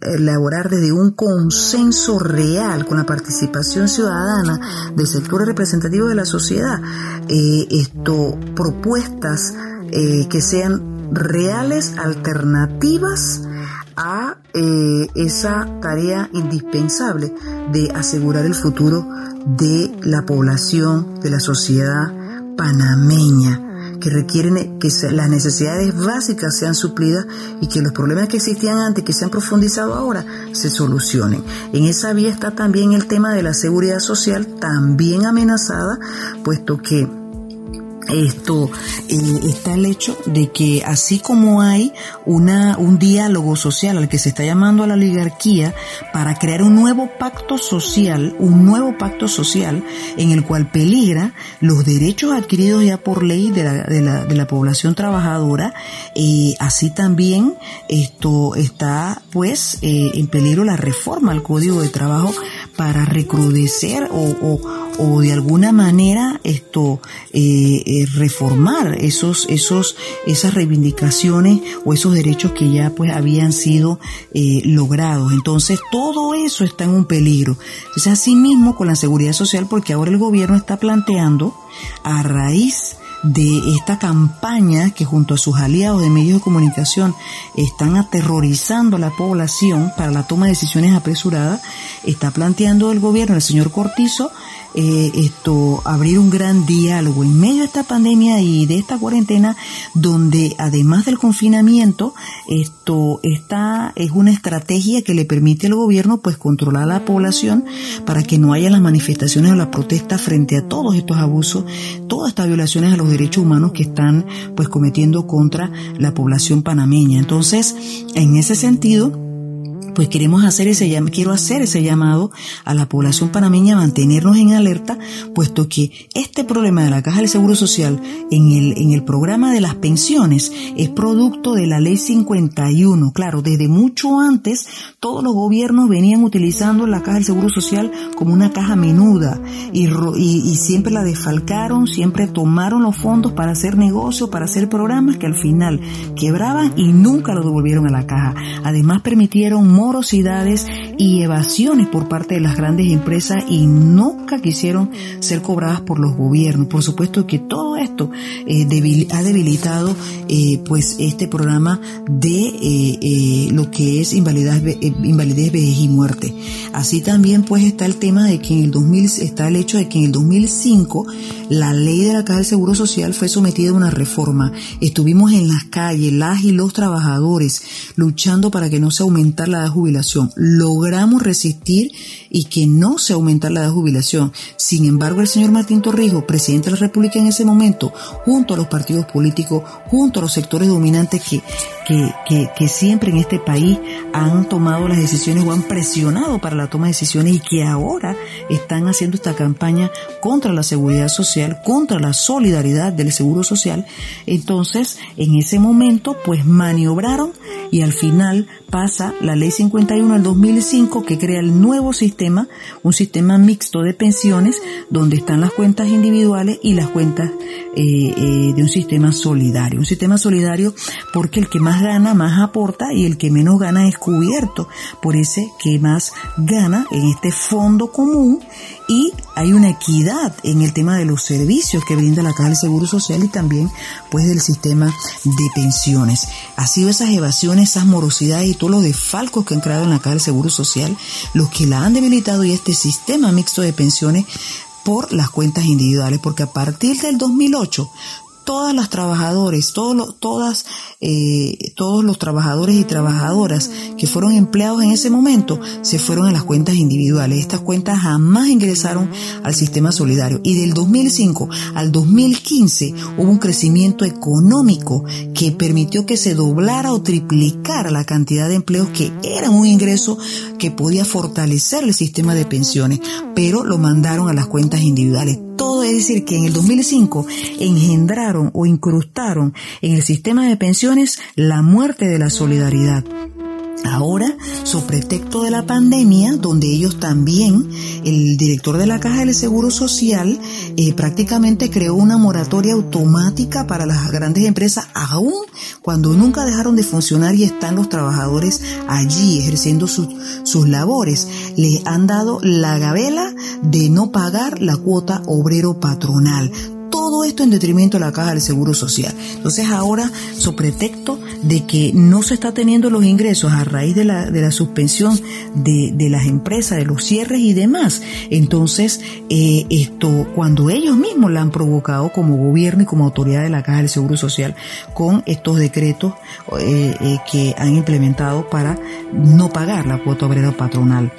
elaborar desde un consenso real con la participación ciudadana de sectores representativos de la sociedad, eh, esto, propuestas que sean reales alternativas a eh, esa tarea indispensable de asegurar el futuro de la población, de la sociedad panameña que requieren que las necesidades básicas sean suplidas y que los problemas que existían antes, que se han profundizado ahora, se solucionen. En esa vía está también el tema de la seguridad social, también amenazada, puesto que esto eh, está el hecho de que así como hay una, un diálogo social al que se está llamando a la oligarquía para crear un nuevo pacto social, un nuevo pacto social en el cual peligra los derechos adquiridos ya por ley de la, de la, de la población trabajadora, eh, así también esto está pues eh, en peligro la reforma al Código de Trabajo para recrudecer o, o, de alguna manera esto eh, eh, reformar esos esos esas reivindicaciones o esos derechos que ya pues habían sido eh, logrados. Entonces todo eso está en un peligro. Entonces asimismo con la seguridad social porque ahora el gobierno está planteando a raíz de esta campaña que junto a sus aliados de medios de comunicación están aterrorizando a la población para la toma de decisiones apresuradas, está planteando el gobierno, el señor Cortizo, eh, esto, abrir un gran diálogo en medio de esta pandemia y de esta cuarentena, donde además del confinamiento, esto está, es una estrategia que le permite al gobierno pues controlar a la población para que no haya las manifestaciones o las protestas frente a todos estos abusos, todas estas violaciones a los derechos humanos que están pues cometiendo contra la población panameña. Entonces, en ese sentido, pues queremos hacer ese quiero hacer ese llamado a la población panameña a mantenernos en alerta, puesto que este problema de la Caja del Seguro Social en el, en el programa de las pensiones es producto de la ley 51. Claro, desde mucho antes todos los gobiernos venían utilizando la Caja del Seguro Social como una caja menuda y, y, siempre la desfalcaron, siempre tomaron los fondos para hacer negocios, para hacer programas que al final quebraban y nunca lo devolvieron a la caja. Además permitieron morosidades y evasiones por parte de las grandes empresas y nunca quisieron ser cobradas por los gobiernos. Por supuesto que todo esto eh, ha debilitado eh, pues este programa de eh, lo que es invalidez, invalidez, vejez y muerte. Así también pues está el tema de que en el 2000 está el hecho de que en el 2005 la ley de la Caja del Seguro Social fue sometida a una reforma. Estuvimos en las calles, las y los trabajadores, luchando para que no se aumentara la jubilación. Logramos resistir y que no se aumentara la edad de jubilación. Sin embargo, el señor Martín Torrijos, presidente de la República en ese momento, junto a los partidos políticos, junto a los sectores dominantes que, que, que, siempre en este país han tomado las decisiones o han presionado para la toma de decisiones y que ahora están haciendo esta campaña contra la seguridad social contra la solidaridad del Seguro Social, entonces en ese momento pues maniobraron y al final pasa la ley 51 del 2005 que crea el nuevo sistema, un sistema mixto de pensiones donde están las cuentas individuales y las cuentas eh, eh, de un sistema solidario. Un sistema solidario porque el que más gana más aporta y el que menos gana es cubierto por ese que más gana en este fondo común y hay una equidad en el tema de los servicios que brinda la Caja del Seguro Social y también pues del sistema de pensiones. Ha sido esas evasiones, esas morosidades y todos los desfalcos que han creado en la Caja del Seguro Social los que la han debilitado y este sistema mixto de pensiones por las cuentas individuales, porque a partir del 2008 todas las trabajadores, todos todas, eh, todos los trabajadores y trabajadoras que fueron empleados en ese momento se fueron a las cuentas individuales. Estas cuentas jamás ingresaron al sistema solidario. Y del 2005 al 2015 hubo un crecimiento económico que permitió que se doblara o triplicara la cantidad de empleos que eran un ingreso que podía fortalecer el sistema de pensiones, pero lo mandaron a las cuentas individuales todo, es decir, que en el 2005 engendraron o incrustaron en el sistema de pensiones la muerte de la solidaridad. Ahora, sobre pretexto de la pandemia, donde ellos también, el director de la Caja del Seguro Social, prácticamente creó una moratoria automática para las grandes empresas, aún cuando nunca dejaron de funcionar y están los trabajadores allí ejerciendo sus, sus labores. Les han dado la gabela de no pagar la cuota obrero patronal todo esto en detrimento de la caja del Seguro Social. Entonces ahora, su pretexto de que no se está teniendo los ingresos a raíz de la, de la suspensión de, de las empresas, de los cierres y demás, entonces eh, esto, cuando ellos mismos la han provocado como gobierno y como autoridad de la caja del Seguro Social con estos decretos eh, eh, que han implementado para no pagar la cuota obrera patronal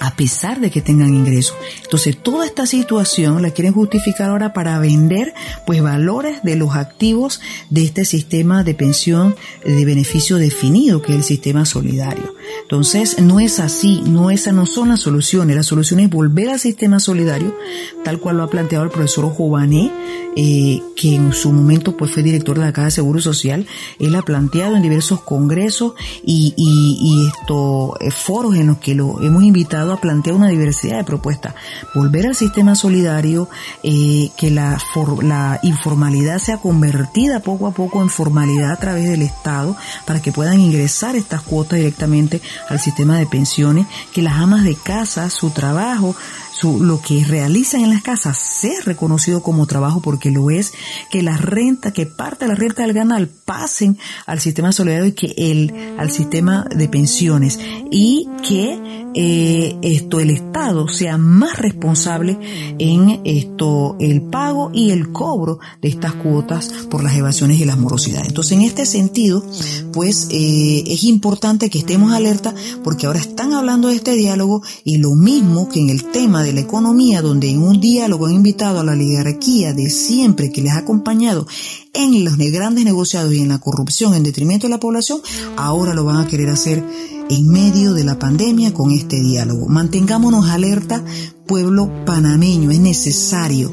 a pesar de que tengan ingresos. Entonces, toda esta situación la quieren justificar ahora para vender pues valores de los activos de este sistema de pensión de beneficio definido, que es el sistema solidario. Entonces, no es así, no esas no son las soluciones. La solución es volver al sistema solidario, tal cual lo ha planteado el profesor Jované, eh, que en su momento pues fue director de la Caja de Seguro Social. Él ha planteado en diversos congresos y, y, estos eh, foros en los que lo hemos invitado a plantear una diversidad de propuestas. Volver al sistema solidario, eh, que la, la informalidad sea convertida poco a poco en formalidad a través del Estado para que puedan ingresar estas cuotas directamente al sistema de pensiones, que las amas de casa, su trabajo, su, lo que realizan en las casas sea reconocido como trabajo porque lo es, que la renta, que parte de la renta del ganal pasen al sistema solidario y que el, al sistema de pensiones y que eh, esto el Estado sea más responsable en esto el pago y el cobro de estas cuotas por las evasiones y las morosidades. Entonces, en este sentido, pues eh, es importante que estemos alerta porque ahora están hablando de este diálogo y lo mismo que en el tema de la economía, donde en un diálogo han invitado a la oligarquía de siempre que les ha acompañado en los grandes negociados y en la corrupción en detrimento de la población, ahora lo van a querer hacer en medio de la pandemia con este diálogo. Mantengámonos alerta, pueblo panameño, es necesario.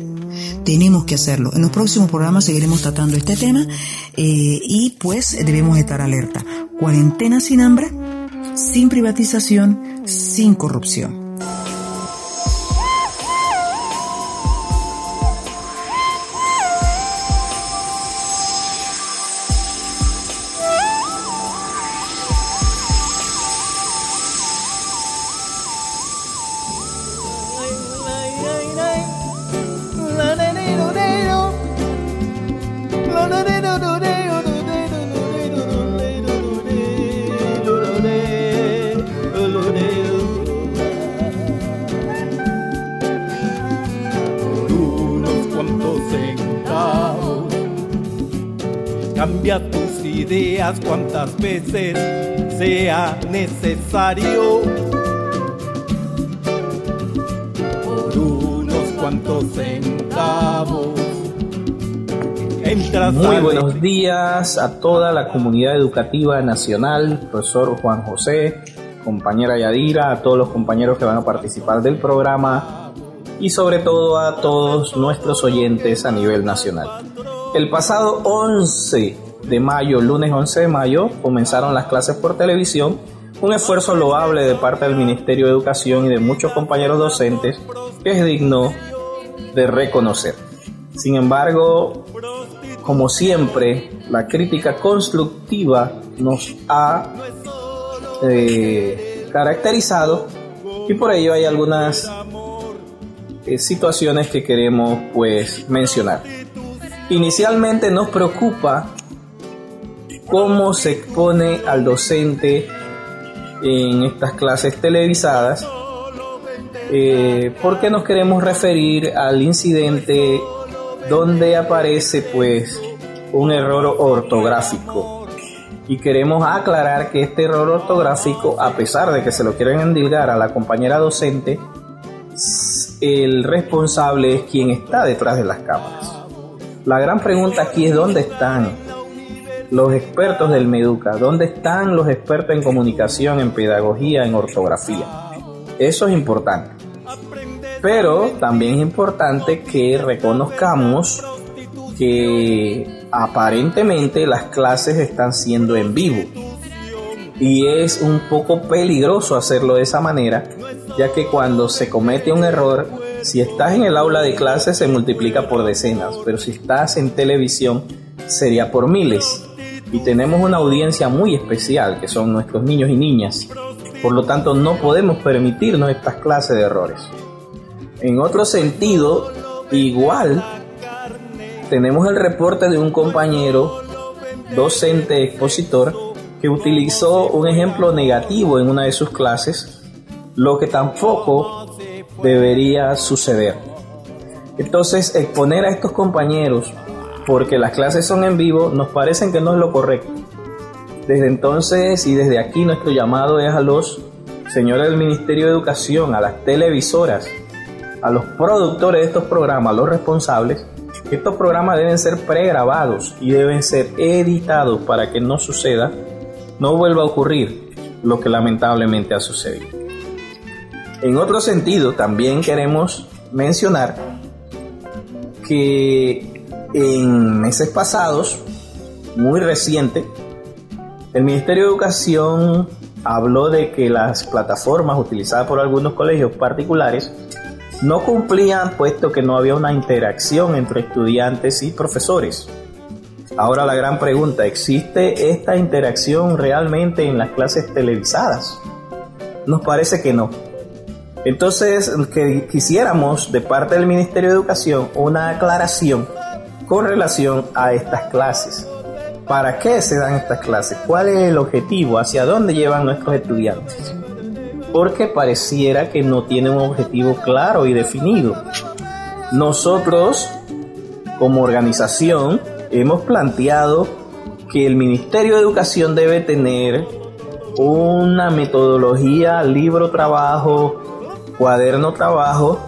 Tenemos que hacerlo. En los próximos programas seguiremos tratando este tema eh, y pues debemos estar alerta. Cuarentena sin hambre, sin privatización, sin corrupción. Veces sea necesario. Por unos cuantos centavos. Muy buenos días a toda la comunidad educativa nacional, profesor Juan José, compañera Yadira, a todos los compañeros que van a participar del programa y sobre todo a todos nuestros oyentes a nivel nacional. El pasado 11 de mayo, lunes 11 de mayo, comenzaron las clases por televisión, un esfuerzo loable de parte del Ministerio de Educación y de muchos compañeros docentes que es digno de reconocer. Sin embargo, como siempre, la crítica constructiva nos ha eh, caracterizado y por ello hay algunas eh, situaciones que queremos pues mencionar. Inicialmente nos preocupa cómo se expone al docente en estas clases televisadas, eh, porque nos queremos referir al incidente donde aparece pues un error ortográfico. Y queremos aclarar que este error ortográfico, a pesar de que se lo quieren endilgar a la compañera docente, el responsable es quien está detrás de las cámaras. La gran pregunta aquí es dónde están los expertos del Meduca? ¿Dónde están los expertos en comunicación, en pedagogía, en ortografía? Eso es importante. Pero también es importante que reconozcamos que aparentemente las clases están siendo en vivo. Y es un poco peligroso hacerlo de esa manera, ya que cuando se comete un error, si estás en el aula de clases se multiplica por decenas, pero si estás en televisión sería por miles. Y tenemos una audiencia muy especial, que son nuestros niños y niñas. Por lo tanto, no podemos permitirnos estas clases de errores. En otro sentido, igual tenemos el reporte de un compañero docente expositor que utilizó un ejemplo negativo en una de sus clases, lo que tampoco debería suceder. Entonces, exponer a estos compañeros porque las clases son en vivo nos parecen que no es lo correcto. Desde entonces y desde aquí nuestro llamado es a los señores del Ministerio de Educación, a las televisoras, a los productores de estos programas, a los responsables, estos programas deben ser pregrabados y deben ser editados para que no suceda, no vuelva a ocurrir lo que lamentablemente ha sucedido. En otro sentido, también queremos mencionar que en meses pasados, muy reciente, el Ministerio de Educación habló de que las plataformas utilizadas por algunos colegios particulares no cumplían puesto que no había una interacción entre estudiantes y profesores. Ahora la gran pregunta, ¿existe esta interacción realmente en las clases televisadas? Nos parece que no. Entonces, que quisiéramos de parte del Ministerio de Educación una aclaración con relación a estas clases. ¿Para qué se dan estas clases? ¿Cuál es el objetivo? ¿Hacia dónde llevan nuestros estudiantes? porque pareciera que no tiene un objetivo claro y definido. Nosotros, como organización, hemos planteado que el Ministerio de Educación debe tener una metodología, libro trabajo, cuaderno trabajo,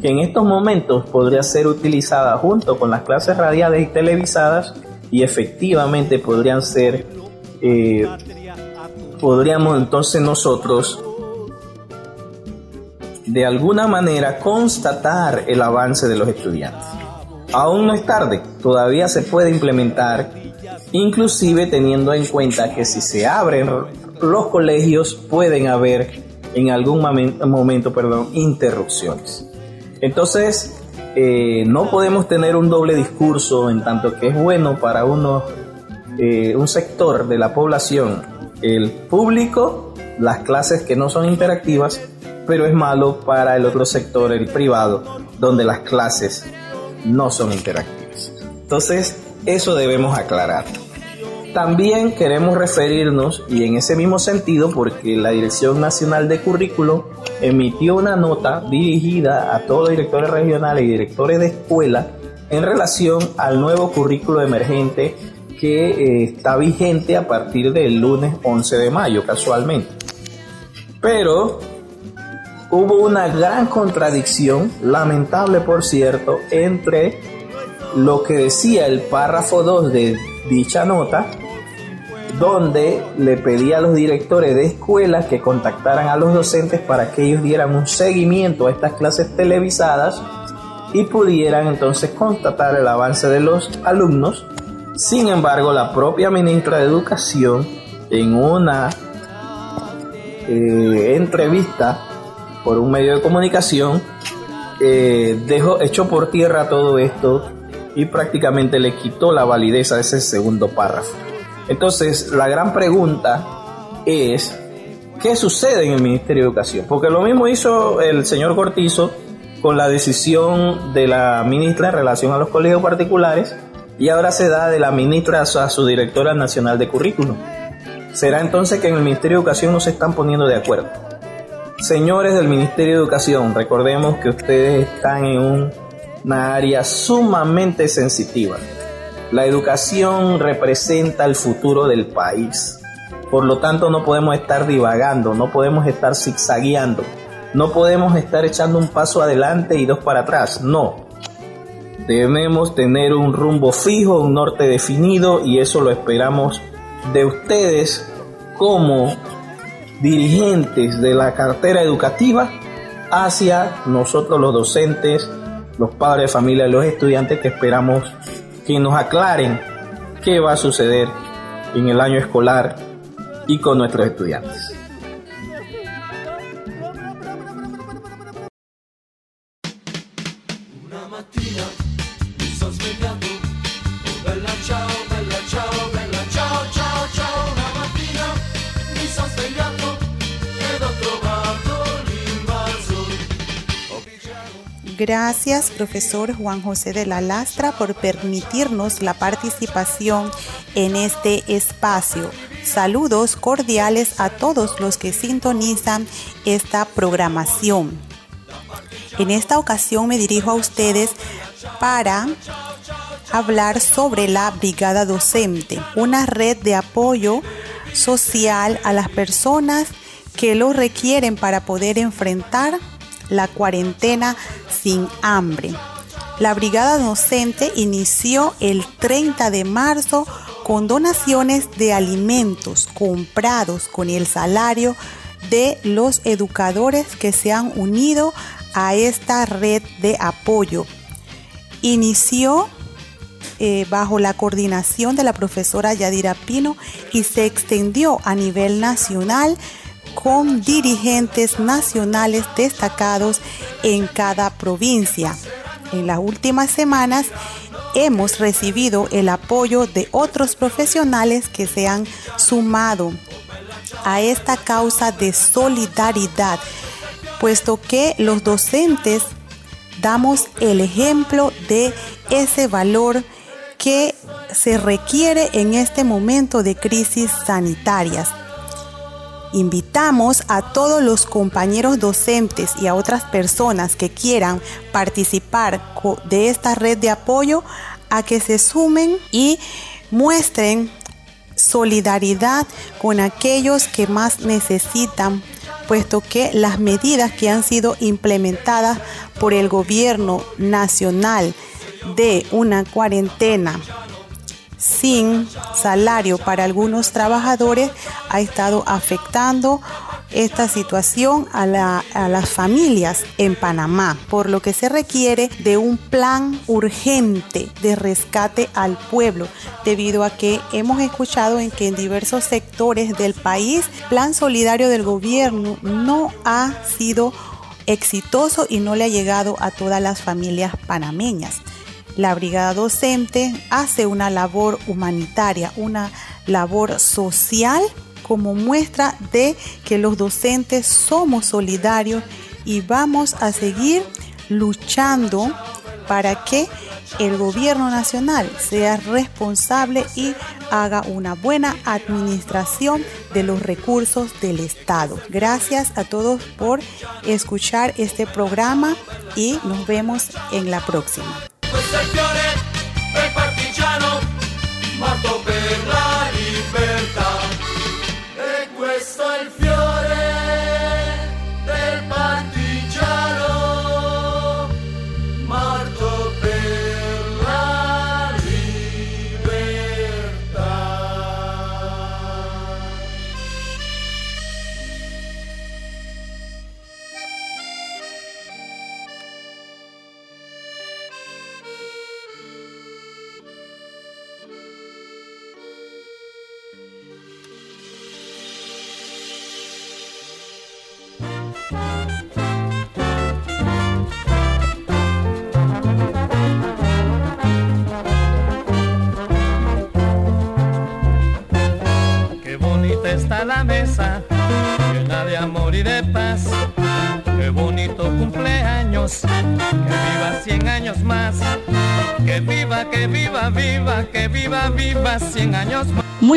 que en estos momentos podría ser utilizada junto con las clases radiales y televisadas y efectivamente podrían ser, eh, podríamos entonces nosotros de alguna manera constatar el avance de los estudiantes. Aún no es tarde, todavía se puede implementar, inclusive teniendo en cuenta que si se abren los colegios pueden haber en algún momento, perdón, interrupciones. Entonces, eh, no podemos tener un doble discurso en tanto que es bueno para uno, eh, un sector de la población, el público, las clases que no son interactivas, pero es malo para el otro sector, el privado, donde las clases no son interactivas. Entonces, eso debemos aclarar. También queremos referirnos, y en ese mismo sentido, porque la Dirección Nacional de Currículo emitió una nota dirigida a todos los directores regionales y directores de escuela en relación al nuevo currículo emergente que eh, está vigente a partir del lunes 11 de mayo, casualmente. Pero hubo una gran contradicción, lamentable por cierto, entre lo que decía el párrafo 2 de dicha nota, donde le pedía a los directores de escuelas que contactaran a los docentes para que ellos dieran un seguimiento a estas clases televisadas y pudieran entonces constatar el avance de los alumnos. Sin embargo, la propia ministra de Educación en una eh, entrevista por un medio de comunicación, eh, dejó, echó por tierra todo esto y prácticamente le quitó la validez a ese segundo párrafo. Entonces, la gran pregunta es, ¿qué sucede en el Ministerio de Educación? Porque lo mismo hizo el señor Cortizo con la decisión de la ministra en relación a los colegios particulares y ahora se da de la ministra a su directora nacional de currículum. ¿Será entonces que en el Ministerio de Educación no se están poniendo de acuerdo? Señores del Ministerio de Educación, recordemos que ustedes están en una área sumamente sensitiva. La educación representa el futuro del país. Por lo tanto, no podemos estar divagando, no podemos estar zigzagueando, no podemos estar echando un paso adelante y dos para atrás. No. Debemos tener un rumbo fijo, un norte definido y eso lo esperamos de ustedes como dirigentes de la cartera educativa hacia nosotros los docentes, los padres de familia, los estudiantes que esperamos que nos aclaren qué va a suceder en el año escolar y con nuestros estudiantes. Gracias, profesor Juan José de la Lastra, por permitirnos la participación en este espacio. Saludos cordiales a todos los que sintonizan esta programación. En esta ocasión me dirijo a ustedes para hablar sobre la Brigada Docente, una red de apoyo social a las personas que lo requieren para poder enfrentar la cuarentena sin hambre. La brigada docente inició el 30 de marzo con donaciones de alimentos comprados con el salario de los educadores que se han unido a esta red de apoyo. Inició eh, bajo la coordinación de la profesora Yadira Pino y se extendió a nivel nacional con dirigentes nacionales destacados en cada provincia. En las últimas semanas hemos recibido el apoyo de otros profesionales que se han sumado a esta causa de solidaridad, puesto que los docentes damos el ejemplo de ese valor que se requiere en este momento de crisis sanitarias. Invitamos a todos los compañeros docentes y a otras personas que quieran participar de esta red de apoyo a que se sumen y muestren solidaridad con aquellos que más necesitan, puesto que las medidas que han sido implementadas por el gobierno nacional de una cuarentena sin salario para algunos trabajadores ha estado afectando esta situación a, las familias en Panamá, por lo que se requiere de un plan urgente de rescate al pueblo, debido a que hemos escuchado en que en diversos sectores del país, plan solidario del gobierno no ha sido exitoso y no le ha llegado a todas las familias panameñas. La brigada docente hace una labor humanitaria, una labor social como muestra de que los docentes somos solidarios y vamos a seguir luchando para que el gobierno nacional sea responsable y haga una buena administración de los recursos del Estado. Gracias a todos por escuchar este programa y nos vemos en la próxima. conversaciones.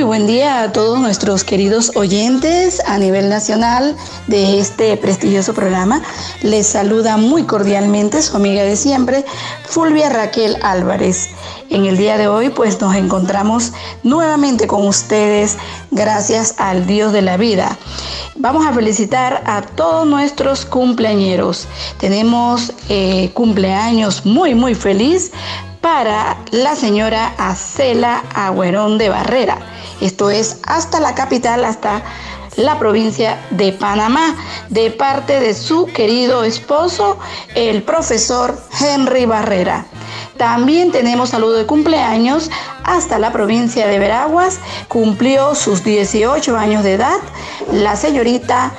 Buen día a todos nuestros queridos oyentes a nivel nacional de este prestigioso programa. Les saluda muy cordialmente su amiga de siempre, Fulvia Raquel Álvarez. En el día de hoy pues nos encontramos nuevamente con ustedes gracias al Dios de la vida. Vamos a felicitar a todos nuestros cumpleañeros. Tenemos eh, cumpleaños muy muy feliz para la señora Acela Agüerón de Barrera. Esto es hasta la capital, hasta la provincia de Panamá, de parte de su querido esposo, el profesor Henry Barrera. También tenemos saludo de cumpleaños hasta la provincia de Veraguas. Cumplió sus 18 años de edad la señorita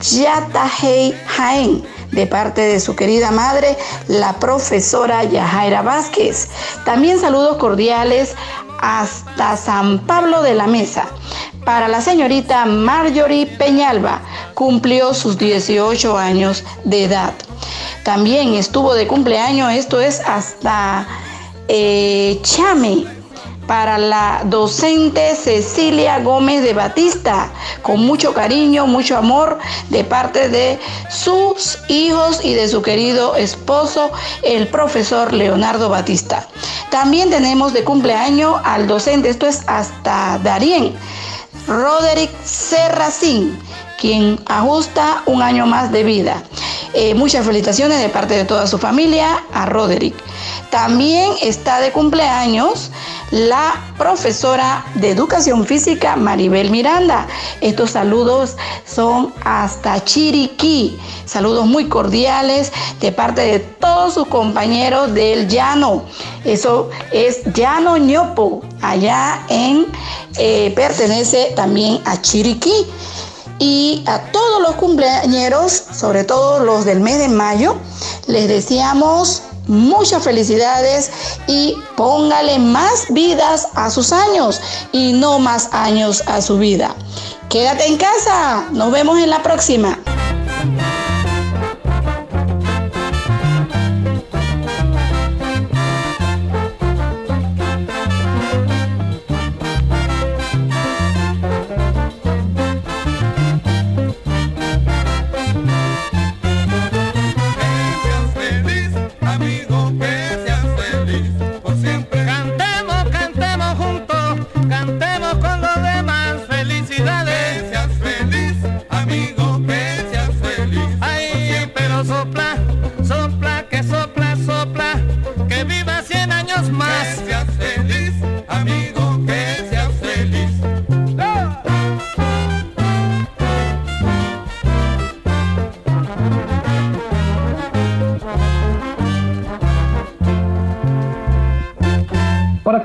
Yatahei Jaén de parte de su querida madre, la profesora Yajaira Vázquez. También saludos cordiales hasta San Pablo de la Mesa. Para la señorita Marjorie Peñalba, cumplió sus 18 años de edad. También estuvo de cumpleaños, esto es hasta eh, Chame, para la docente Cecilia Gómez de Batista, con mucho cariño, mucho amor de parte de sus hijos y de su querido esposo, el profesor Leonardo Batista. También tenemos de cumpleaños al docente, esto es hasta Darien, Roderick Serracín, quien ajusta un año más de vida. Eh, muchas felicitaciones de parte de toda su familia a Roderick. También está de cumpleaños la profesora de educación física Maribel Miranda. Estos saludos son hasta Chiriquí. Saludos muy cordiales de parte de todos sus compañeros del Llano. Eso es Llano ñopo. Allá en, eh, pertenece también a Chiriquí. Y a todos los cumpleañeros, sobre todo los del mes de mayo, les deseamos muchas felicidades y póngale más vidas a sus años y no más años a su vida. Quédate en casa, nos vemos en la próxima.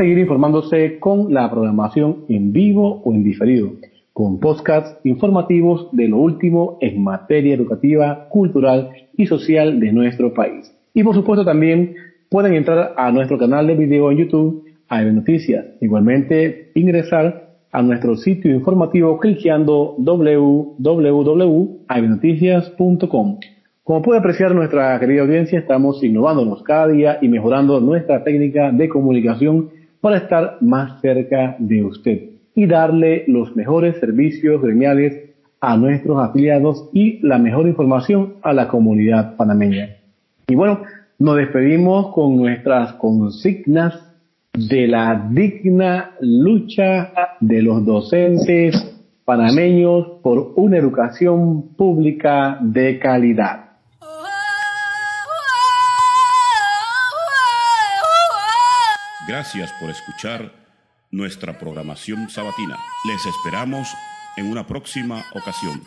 Seguir informándose con la programación en vivo o en diferido, con podcasts informativos de lo último en materia educativa, cultural y social de nuestro país. Y por supuesto también pueden entrar a nuestro canal de video en YouTube, a Noticias. Igualmente ingresar a nuestro sitio informativo cliqueando www.avenoticias.com. Como puede apreciar nuestra querida audiencia, estamos innovándonos cada día y mejorando nuestra técnica de comunicación para estar más cerca de usted y darle los mejores servicios gremiales a nuestros afiliados y la mejor información a la comunidad panameña. Y bueno, nos despedimos con nuestras consignas de la digna lucha de los docentes panameños por una educación pública de calidad. Gracias por escuchar nuestra programación sabatina. Les esperamos en una próxima ocasión.